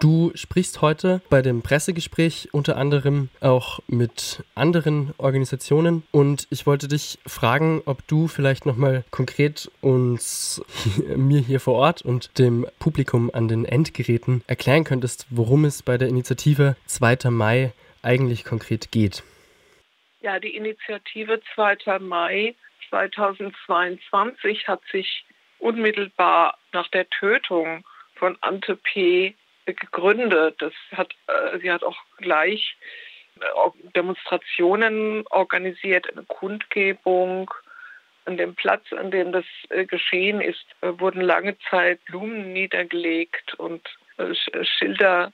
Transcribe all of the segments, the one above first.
Du sprichst heute bei dem Pressegespräch unter anderem auch mit anderen Organisationen und ich wollte dich fragen, ob du vielleicht nochmal konkret uns, mir hier vor Ort und dem Publikum an den Endgeräten erklären könntest, worum es bei der Initiative 2. Mai eigentlich konkret geht. Ja, die Initiative 2. Mai 2022 hat sich unmittelbar nach der Tötung von Ante P gegründet. Das hat, äh, sie hat auch gleich äh, Demonstrationen organisiert, eine Kundgebung. An dem Platz, an dem das äh, geschehen ist, wurden lange Zeit Blumen niedergelegt und Schilder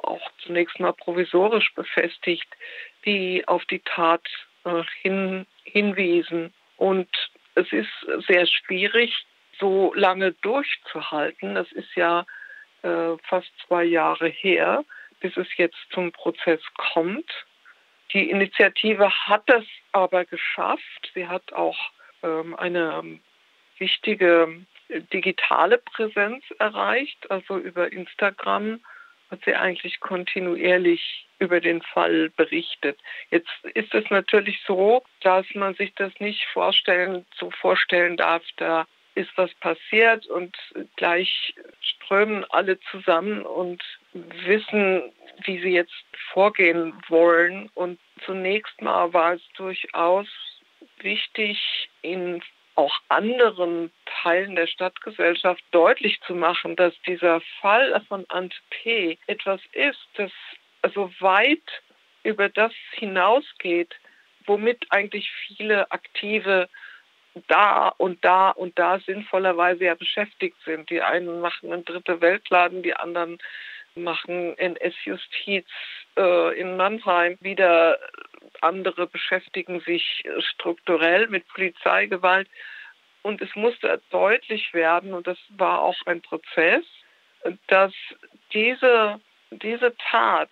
auch zunächst mal provisorisch befestigt, die auf die Tat hin, hinwiesen. Und es ist sehr schwierig, so lange durchzuhalten. Das ist ja äh, fast zwei Jahre her, bis es jetzt zum Prozess kommt. Die Initiative hat es aber geschafft. Sie hat auch ähm, eine wichtige digitale Präsenz erreicht, also über Instagram hat sie eigentlich kontinuierlich über den Fall berichtet. Jetzt ist es natürlich so, dass man sich das nicht vorstellen, so vorstellen darf, da ist was passiert und gleich strömen alle zusammen und wissen, wie sie jetzt vorgehen wollen. Und zunächst mal war es durchaus wichtig, in auch anderen Teilen der Stadtgesellschaft deutlich zu machen, dass dieser Fall von Ant P. etwas ist, das so weit über das hinausgeht, womit eigentlich viele aktive da und da und da sinnvollerweise ja beschäftigt sind. Die einen machen einen dritte Weltladen, die anderen machen NS-Justiz äh, in Mannheim. Wieder andere beschäftigen sich strukturell mit Polizeigewalt. Und es musste deutlich werden, und das war auch ein Prozess, dass diese, diese Tat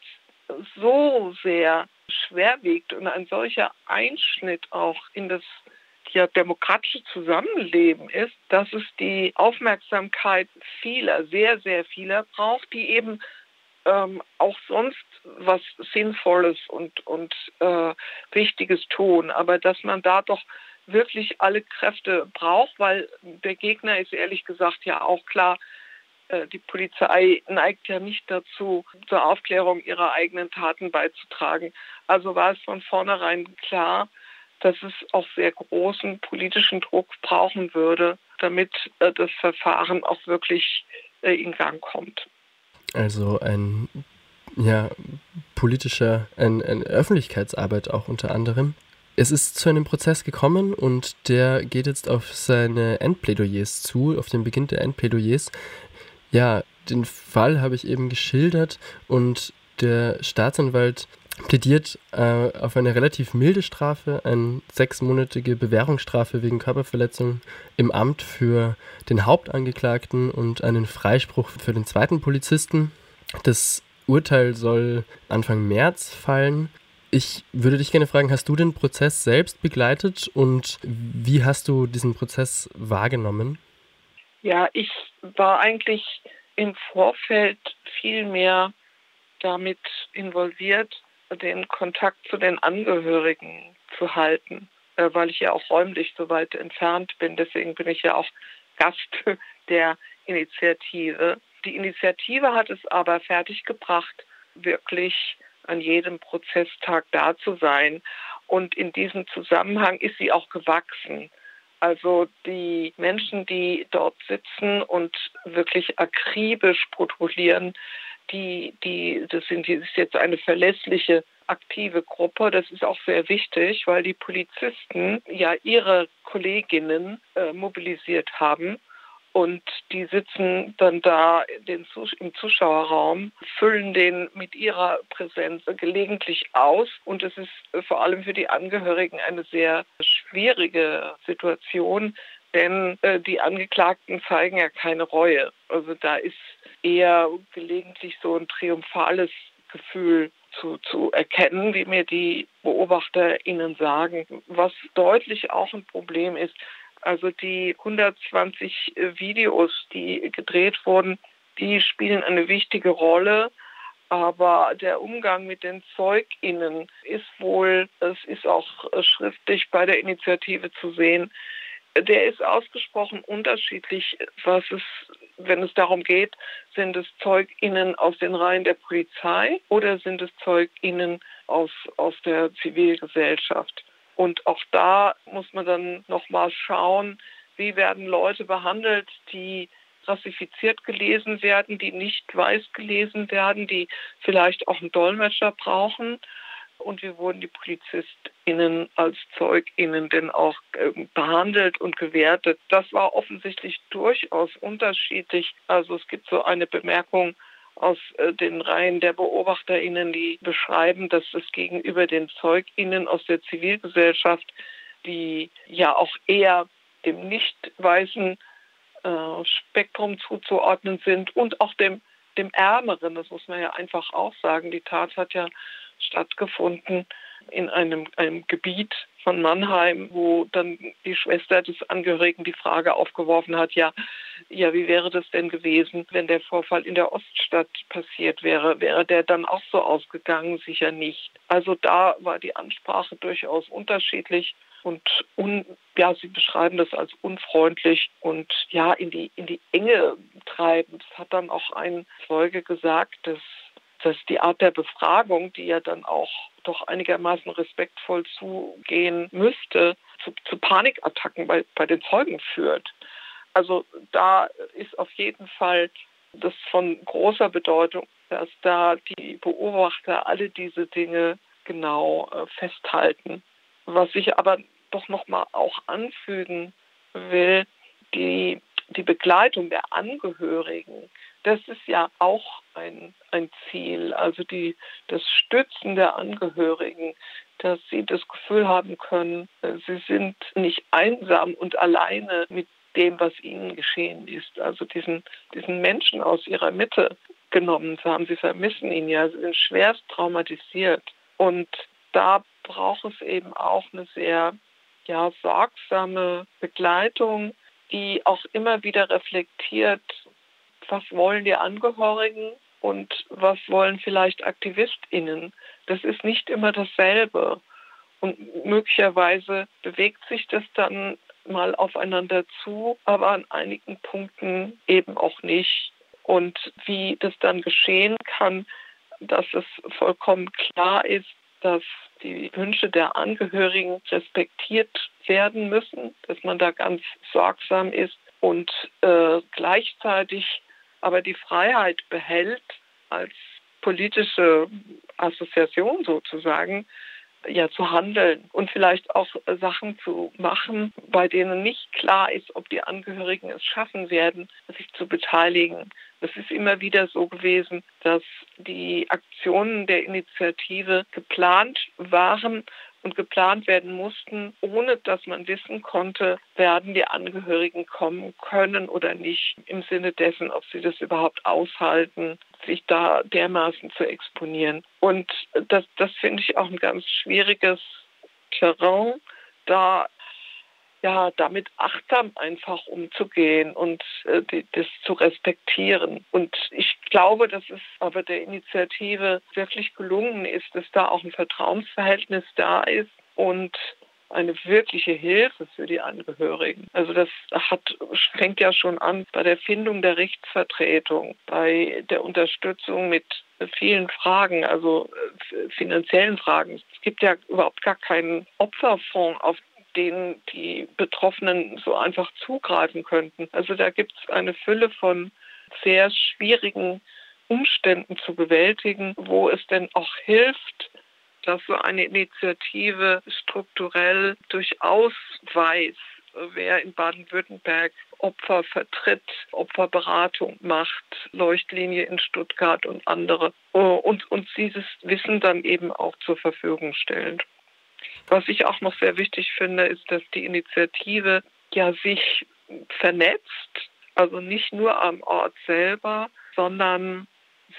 so sehr schwer wiegt und ein solcher Einschnitt auch in das ja demokratische Zusammenleben ist, dass es die Aufmerksamkeit vieler, sehr, sehr vieler braucht, die eben ähm, auch sonst was Sinnvolles und, und äh, Wichtiges tun, aber dass man da doch wirklich alle Kräfte braucht, weil der Gegner ist ehrlich gesagt ja auch klar, äh, die Polizei neigt ja nicht dazu, zur Aufklärung ihrer eigenen Taten beizutragen. Also war es von vornherein klar, dass es auch sehr großen politischen Druck brauchen würde, damit äh, das Verfahren auch wirklich äh, in Gang kommt. Also ein ja, politischer, ein, eine Öffentlichkeitsarbeit auch unter anderem. Es ist zu einem Prozess gekommen und der geht jetzt auf seine Endplädoyers zu, auf den Beginn der Endplädoyers. Ja, den Fall habe ich eben geschildert und der Staatsanwalt plädiert äh, auf eine relativ milde Strafe, eine sechsmonatige Bewährungsstrafe wegen Körperverletzung im Amt für den Hauptangeklagten und einen Freispruch für den zweiten Polizisten. Das Urteil soll Anfang März fallen. Ich würde dich gerne fragen, hast du den Prozess selbst begleitet und wie hast du diesen Prozess wahrgenommen? Ja, ich war eigentlich im Vorfeld viel mehr damit involviert, den Kontakt zu den Angehörigen zu halten, äh, weil ich ja auch räumlich so weit entfernt bin. Deswegen bin ich ja auch Gast der Initiative. Die Initiative hat es aber fertiggebracht, wirklich an jedem Prozesstag da zu sein. Und in diesem Zusammenhang ist sie auch gewachsen. Also die Menschen, die dort sitzen und wirklich akribisch protokollieren, die, die, das sind, das ist jetzt eine verlässliche aktive Gruppe. Das ist auch sehr wichtig, weil die Polizisten ja ihre Kolleginnen äh, mobilisiert haben. Und die sitzen dann da den, im Zuschauerraum, füllen den mit ihrer Präsenz gelegentlich aus. Und es ist vor allem für die Angehörigen eine sehr schwierige Situation, denn äh, die Angeklagten zeigen ja keine Reue. Also da ist eher gelegentlich so ein triumphales Gefühl zu, zu erkennen, wie mir die BeobachterInnen sagen. Was deutlich auch ein Problem ist, also die 120 Videos, die gedreht wurden, die spielen eine wichtige Rolle. Aber der Umgang mit den ZeugInnen ist wohl, es ist auch schriftlich bei der Initiative zu sehen, der ist ausgesprochen unterschiedlich, was es, wenn es darum geht, sind es ZeugInnen aus den Reihen der Polizei oder sind es ZeugInnen aus, aus der Zivilgesellschaft. Und auch da muss man dann nochmal schauen, wie werden Leute behandelt, die rassifiziert gelesen werden, die nicht weiß gelesen werden, die vielleicht auch einen Dolmetscher brauchen. Und wie wurden die PolizistInnen als ZeugInnen denn auch ähm, behandelt und gewertet? Das war offensichtlich durchaus unterschiedlich. Also es gibt so eine Bemerkung, aus äh, den Reihen der BeobachterInnen, die beschreiben, dass es gegenüber den ZeugInnen aus der Zivilgesellschaft, die ja auch eher dem nicht weißen äh, Spektrum zuzuordnen sind und auch dem, dem Ärmeren, das muss man ja einfach auch sagen. Die Tat hat ja stattgefunden in einem, einem Gebiet, von Mannheim, wo dann die Schwester des Angehörigen die Frage aufgeworfen hat, ja, ja, wie wäre das denn gewesen, wenn der Vorfall in der Oststadt passiert wäre? Wäre der dann auch so ausgegangen? Sicher nicht. Also da war die Ansprache durchaus unterschiedlich und un, ja, sie beschreiben das als unfreundlich und ja, in die, in die Enge treibend. Das hat dann auch ein Zeuge gesagt, dass dass die Art der Befragung, die ja dann auch doch einigermaßen respektvoll zugehen müsste, zu, zu Panikattacken bei, bei den Zeugen führt. Also da ist auf jeden Fall das von großer Bedeutung, dass da die Beobachter alle diese Dinge genau äh, festhalten. Was ich aber doch nochmal auch anfügen will, die, die Begleitung der Angehörigen das ist ja auch ein, ein Ziel, also die, das Stützen der Angehörigen, dass sie das Gefühl haben können, äh, sie sind nicht einsam und alleine mit dem, was ihnen geschehen ist. Also diesen, diesen Menschen aus ihrer Mitte genommen zu haben. Sie vermissen ihn ja, sie sind schwerst traumatisiert. Und da braucht es eben auch eine sehr ja, sorgsame Begleitung, die auch immer wieder reflektiert, was wollen die Angehörigen und was wollen vielleicht AktivistInnen. Das ist nicht immer dasselbe. Und möglicherweise bewegt sich das dann mal aufeinander zu, aber an einigen Punkten eben auch nicht. Und wie das dann geschehen kann, dass es vollkommen klar ist, dass die Wünsche der Angehörigen respektiert werden müssen, dass man da ganz sorgsam ist und äh, gleichzeitig aber die Freiheit behält, als politische Assoziation sozusagen, ja zu handeln und vielleicht auch Sachen zu machen, bei denen nicht klar ist, ob die Angehörigen es schaffen werden, sich zu beteiligen. Es ist immer wieder so gewesen, dass die Aktionen der Initiative geplant waren und geplant werden mussten, ohne dass man wissen konnte, werden die Angehörigen kommen können oder nicht, im Sinne dessen, ob sie das überhaupt aushalten, sich da dermaßen zu exponieren. Und das, das finde ich auch ein ganz schwieriges Terrain, da ja, damit achtsam einfach umzugehen und äh, die, das zu respektieren. Und ich glaube, dass es aber der Initiative wirklich gelungen ist, dass da auch ein Vertrauensverhältnis da ist und eine wirkliche Hilfe für die Angehörigen. Also das hat, fängt ja schon an bei der Findung der Rechtsvertretung, bei der Unterstützung mit vielen Fragen, also äh, finanziellen Fragen. Es gibt ja überhaupt gar keinen Opferfonds, auf denen die Betroffenen so einfach zugreifen könnten. Also da gibt es eine Fülle von sehr schwierigen Umständen zu bewältigen, wo es denn auch hilft, dass so eine Initiative strukturell durchaus weiß, wer in Baden-Württemberg Opfer vertritt, Opferberatung macht, Leuchtlinie in Stuttgart und andere und uns dieses Wissen dann eben auch zur Verfügung stellen. Was ich auch noch sehr wichtig finde, ist, dass die Initiative ja sich vernetzt, also nicht nur am Ort selber, sondern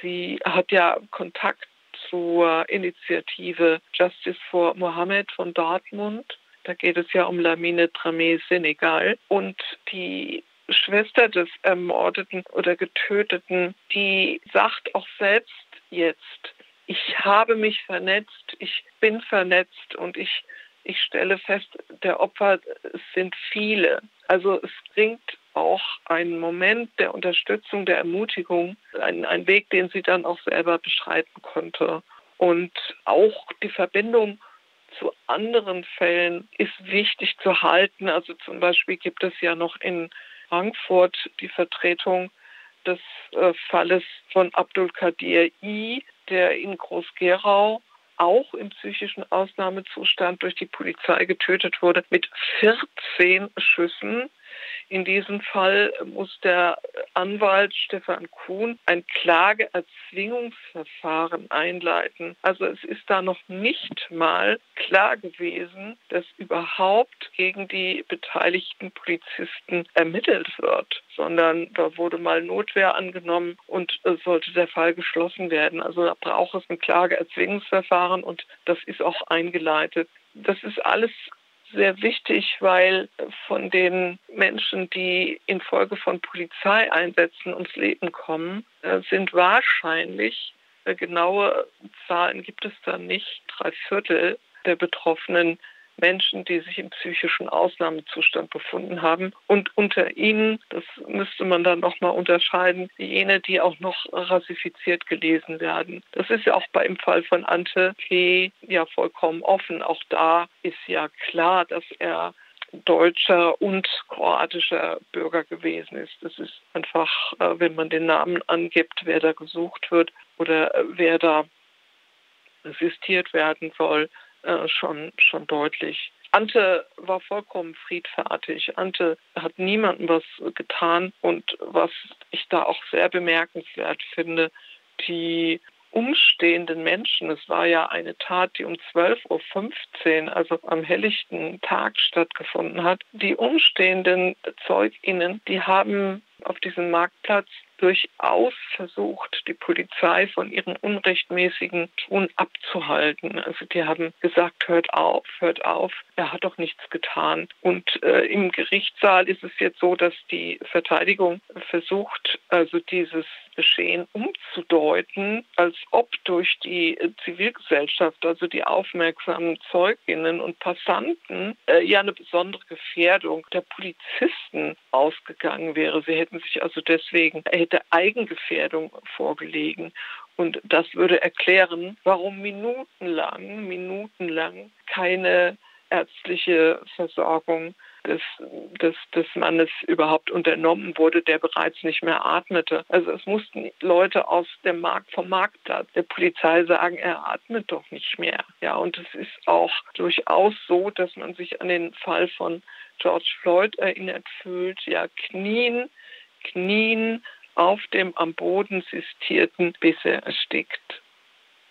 sie hat ja Kontakt zur Initiative Justice for Mohammed von Dortmund. Da geht es ja um Lamine Tramé Senegal. Und die Schwester des Ermordeten oder Getöteten, die sagt auch selbst jetzt, ich habe mich vernetzt, ich bin vernetzt und ich, ich stelle fest, der Opfer sind viele. Also es bringt auch einen Moment der Unterstützung, der Ermutigung, einen, Weg, den sie dann auch selber beschreiten konnte. Und auch die Verbindung zu anderen Fällen ist wichtig zu halten. Also zum Beispiel gibt es ja noch in Frankfurt die Vertretung des äh, Falles von Abdul Kadir I, der in Groß-Gerau auch im psychischen Ausnahmezustand durch die Polizei getötet wurde, mit 14 Schüssen in diesem Fall muss der Anwalt Stefan Kuhn ein Klageerzwingungsverfahren einleiten. Also es ist da noch nicht mal klar gewesen, dass überhaupt gegen die beteiligten Polizisten ermittelt wird, sondern da wurde mal Notwehr angenommen und sollte der Fall geschlossen werden. Also da braucht es ein Klageerzwingungsverfahren und das ist auch eingeleitet. Das ist alles sehr wichtig, weil von den Menschen, die infolge von Polizeieinsätzen ums Leben kommen, äh, sind wahrscheinlich, äh, genaue Zahlen gibt es da nicht, drei Viertel der Betroffenen Menschen, die sich im psychischen Ausnahmezustand befunden haben. Und unter ihnen, das müsste man dann nochmal unterscheiden, jene, die auch noch rassifiziert gelesen werden. Das ist ja auch beim Fall von Ante P. ja vollkommen offen. Auch da ist ja klar, dass er deutscher und kroatischer Bürger gewesen ist. Das ist einfach, äh, wenn man den Namen angibt, wer da gesucht wird oder äh, wer da assistiert werden soll, äh, schon, schon deutlich. Ante war vollkommen friedfertig. Ante hat niemandem was getan. Und was ich da auch sehr bemerkenswert finde, die umstehenden Menschen, es war ja eine Tat, die um 12.15 Uhr, also am helllichten Tag stattgefunden hat, die umstehenden ZeugInnen, die haben auf diesem Marktplatz durchaus versucht, die Polizei von ihren unrechtmäßigen Tun abzuhalten. Also die haben gesagt, hört auf, hört auf, er hat doch nichts getan. Und äh, im Gerichtssaal ist es jetzt so, dass die Verteidigung versucht, also dieses Geschehen umzudeuten, als ob durch die Zivilgesellschaft, also die aufmerksamen Zeuginnen und Passanten, äh, ja eine besondere Gefährdung der Polizisten ausgegangen wäre. Sie hätten sich also deswegen, hätte Eigengefährdung vorgelegen. Und das würde erklären, warum minutenlang, minutenlang keine ärztliche Versorgung des, des, des Mannes überhaupt unternommen wurde, der bereits nicht mehr atmete. Also es mussten Leute aus dem Markt, vom Marktplatz der Polizei sagen, er atmet doch nicht mehr. Ja, und es ist auch durchaus so, dass man sich an den Fall von George Floyd erinnert fühlt, ja, knien, knien auf dem am Boden sistierten, bis er erstickt.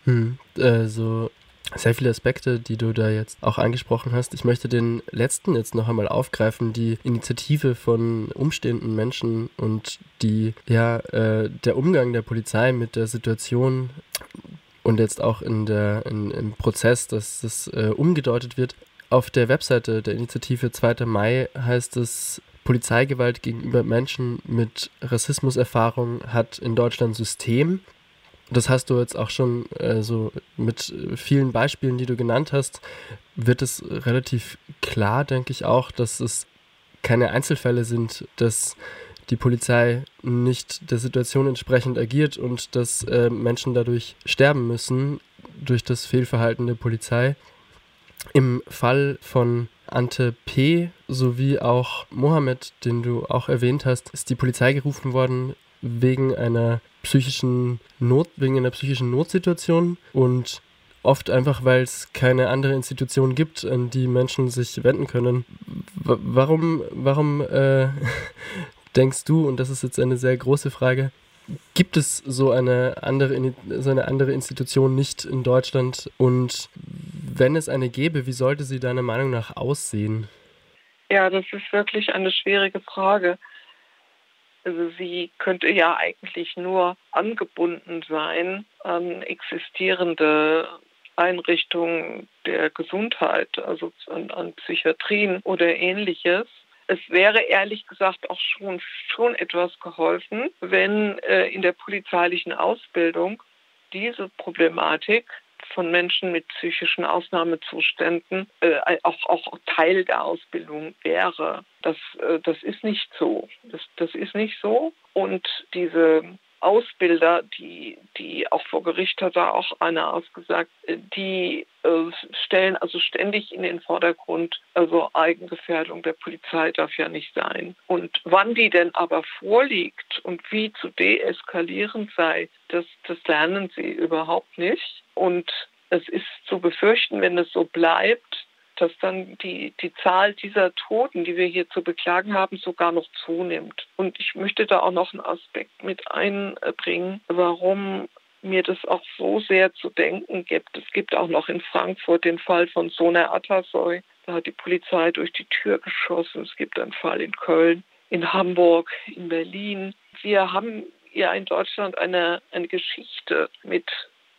Hm, also sehr viele Aspekte, die du da jetzt auch angesprochen hast. Ich möchte den letzten jetzt noch einmal aufgreifen, die Initiative von umstehenden Menschen und die, ja, äh, der Umgang der Polizei mit der Situation und jetzt auch in der, in, im Prozess, dass das äh, umgedeutet wird. Auf der Webseite der Initiative 2. Mai heißt es, Polizeigewalt gegenüber Menschen mit Rassismuserfahrung hat in Deutschland System das hast du jetzt auch schon äh, so mit vielen Beispielen, die du genannt hast, wird es relativ klar, denke ich auch, dass es keine Einzelfälle sind, dass die Polizei nicht der Situation entsprechend agiert und dass äh, Menschen dadurch sterben müssen durch das Fehlverhalten der Polizei. Im Fall von Ante P. sowie auch Mohammed, den du auch erwähnt hast, ist die Polizei gerufen worden wegen einer psychischen Not, wegen einer psychischen Notsituation und oft einfach, weil es keine andere Institution gibt, an die Menschen sich wenden können. W warum, warum äh, denkst du, und das ist jetzt eine sehr große Frage, gibt es so eine andere, so eine andere Institution nicht in Deutschland? Und wenn es eine gäbe, wie sollte sie deiner Meinung nach aussehen? Ja, das ist wirklich eine schwierige Frage. Also sie könnte ja eigentlich nur angebunden sein an existierende Einrichtungen der Gesundheit, also an, an Psychiatrien oder ähnliches. es wäre ehrlich gesagt auch schon, schon etwas geholfen, wenn äh, in der polizeilichen Ausbildung diese Problematik von Menschen mit psychischen Ausnahmezuständen äh, auch, auch Teil der Ausbildung wäre. Das, äh, das ist nicht so. Das, das ist nicht so. Und diese Ausbilder, die, die auch vor Gericht hat da auch einer ausgesagt, die äh, stellen also ständig in den Vordergrund, also Eigengefährdung der Polizei darf ja nicht sein. Und wann die denn aber vorliegt und wie zu deeskalieren sei, das, das lernen sie überhaupt nicht. Und es ist zu befürchten, wenn es so bleibt, dass dann die, die Zahl dieser Toten, die wir hier zu beklagen haben, sogar noch zunimmt. Und ich möchte da auch noch einen Aspekt mit einbringen, warum mir das auch so sehr zu denken gibt. Es gibt auch noch in Frankfurt den Fall von Sona Atasoy. Da hat die Polizei durch die Tür geschossen. Es gibt einen Fall in Köln, in Hamburg, in Berlin. Wir haben ja in Deutschland eine, eine Geschichte mit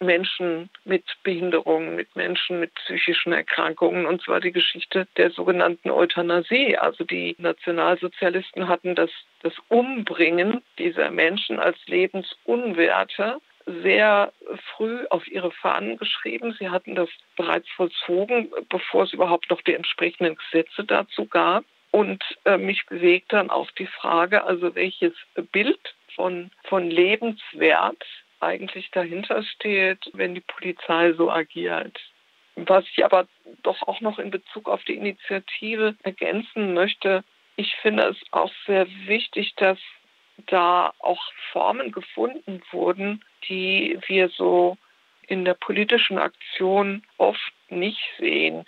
Menschen mit Behinderungen, mit Menschen mit psychischen Erkrankungen, und zwar die Geschichte der sogenannten Euthanasie. Also die Nationalsozialisten hatten das, das Umbringen dieser Menschen als Lebensunwerte sehr früh auf ihre Fahnen geschrieben. Sie hatten das bereits vollzogen, bevor es überhaupt noch die entsprechenden Gesetze dazu gab. Und äh, mich bewegt dann auch die Frage, also welches Bild von, von Lebenswert eigentlich dahinter steht, wenn die Polizei so agiert. Was ich aber doch auch noch in Bezug auf die Initiative ergänzen möchte, ich finde es auch sehr wichtig, dass da auch Formen gefunden wurden, die wir so in der politischen Aktion oft nicht sehen.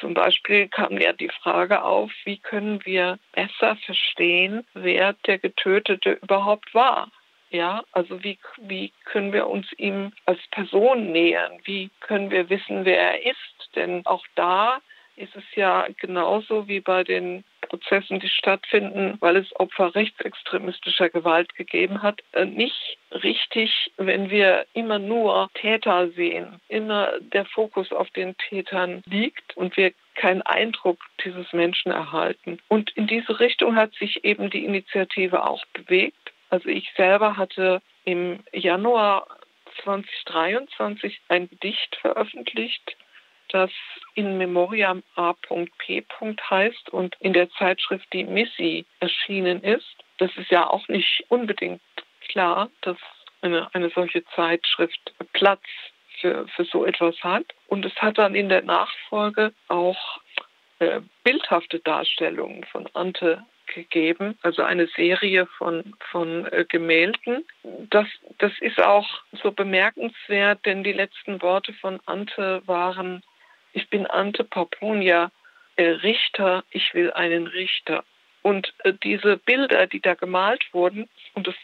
Zum Beispiel kam ja die Frage auf, wie können wir besser verstehen, wer der Getötete überhaupt war. Ja, also wie, wie können wir uns ihm als Person nähern? Wie können wir wissen, wer er ist? Denn auch da ist es ja genauso wie bei den Prozessen, die stattfinden, weil es Opfer rechtsextremistischer Gewalt gegeben hat, äh, nicht richtig, wenn wir immer nur Täter sehen, immer der Fokus auf den Tätern liegt und wir keinen Eindruck dieses Menschen erhalten. Und in diese Richtung hat sich eben die Initiative auch bewegt. Also ich selber hatte im Januar 2023 ein Gedicht veröffentlicht, das in Memoriam A.P. heißt und in der Zeitschrift Die Missi erschienen ist. Das ist ja auch nicht unbedingt klar, dass eine, eine solche Zeitschrift Platz für, für so etwas hat. Und es hat dann in der Nachfolge auch äh, bildhafte Darstellungen von Ante gegeben, also eine Serie von, von äh, Gemälden. Das, das ist auch so bemerkenswert, denn die letzten Worte von Ante waren, ich bin Ante Papunia, äh, Richter, ich will einen Richter. Und äh, diese Bilder, die da gemalt wurden, und das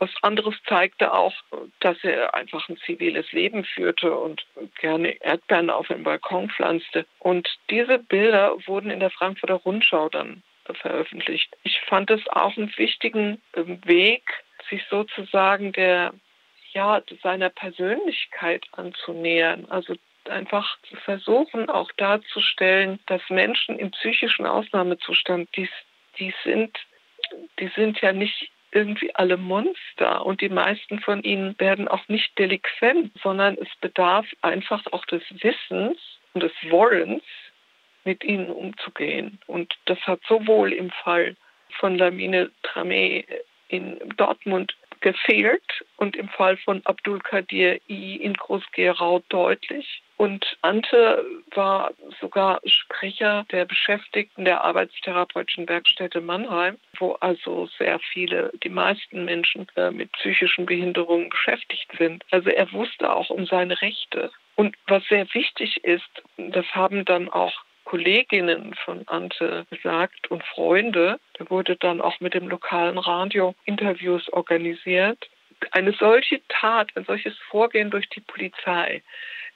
was anderes zeigte auch, dass er einfach ein ziviles Leben führte und gerne Erdbeeren auf dem Balkon pflanzte. Und diese Bilder wurden in der Frankfurter Rundschau dann veröffentlicht. Ich fand es auch einen wichtigen ähm, Weg, sich sozusagen der ja, seiner Persönlichkeit anzunähern. Also einfach zu versuchen, auch darzustellen, dass Menschen im psychischen Ausnahmezustand, die, die sind, die sind ja nicht irgendwie alle Monster und die meisten von ihnen werden auch nicht delinquent, sondern es bedarf einfach auch des Wissens und des Wollens, mit ihnen umzugehen. Und das hat sowohl im Fall von Lamine Tramé in Dortmund gefehlt und im Fall von Abdul Kadir I in Groß-Gerau deutlich. Und Ante war sogar Sprecher der Beschäftigten der Arbeitstherapeutischen Werkstätte Mannheim, wo also sehr viele, die meisten Menschen äh, mit psychischen Behinderungen beschäftigt sind. Also er wusste auch um seine Rechte. Und was sehr wichtig ist, das haben dann auch Kolleginnen von Ante gesagt und Freunde. Da wurde dann auch mit dem lokalen Radio Interviews organisiert. Eine solche Tat, ein solches Vorgehen durch die Polizei,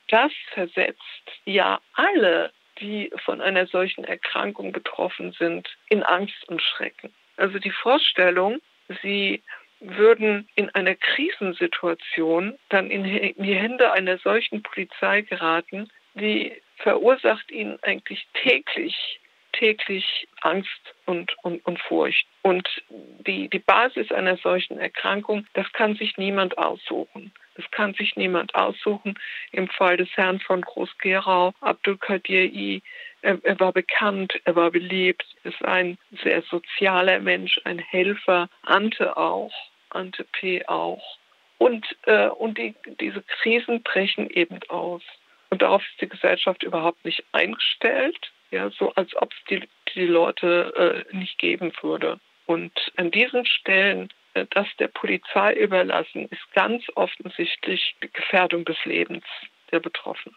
das versetzt ja alle, die von einer solchen Erkrankung betroffen sind, in Angst und Schrecken. Also die Vorstellung, sie würden in einer Krisensituation dann in die Hände einer solchen Polizei geraten, die verursacht ihnen eigentlich täglich täglich Angst und, und, und Furcht. Und die, die Basis einer solchen Erkrankung, das kann sich niemand aussuchen. Das kann sich niemand aussuchen. Im Fall des Herrn von Groß-Gerau, Abdul Qadir I, er, er, war bekannt, er war beliebt, ist ein sehr sozialer Mensch, ein Helfer, Ante auch, Ante P. auch. Und, äh, und die, diese Krisen brechen eben aus. Und darauf ist die Gesellschaft überhaupt nicht eingestellt, ja, so als ob es die, die Leute äh, nicht geben würde. Und an diesen Stellen äh, das der Polizei überlassen, ist ganz offensichtlich die Gefährdung des Lebens der Betroffenen.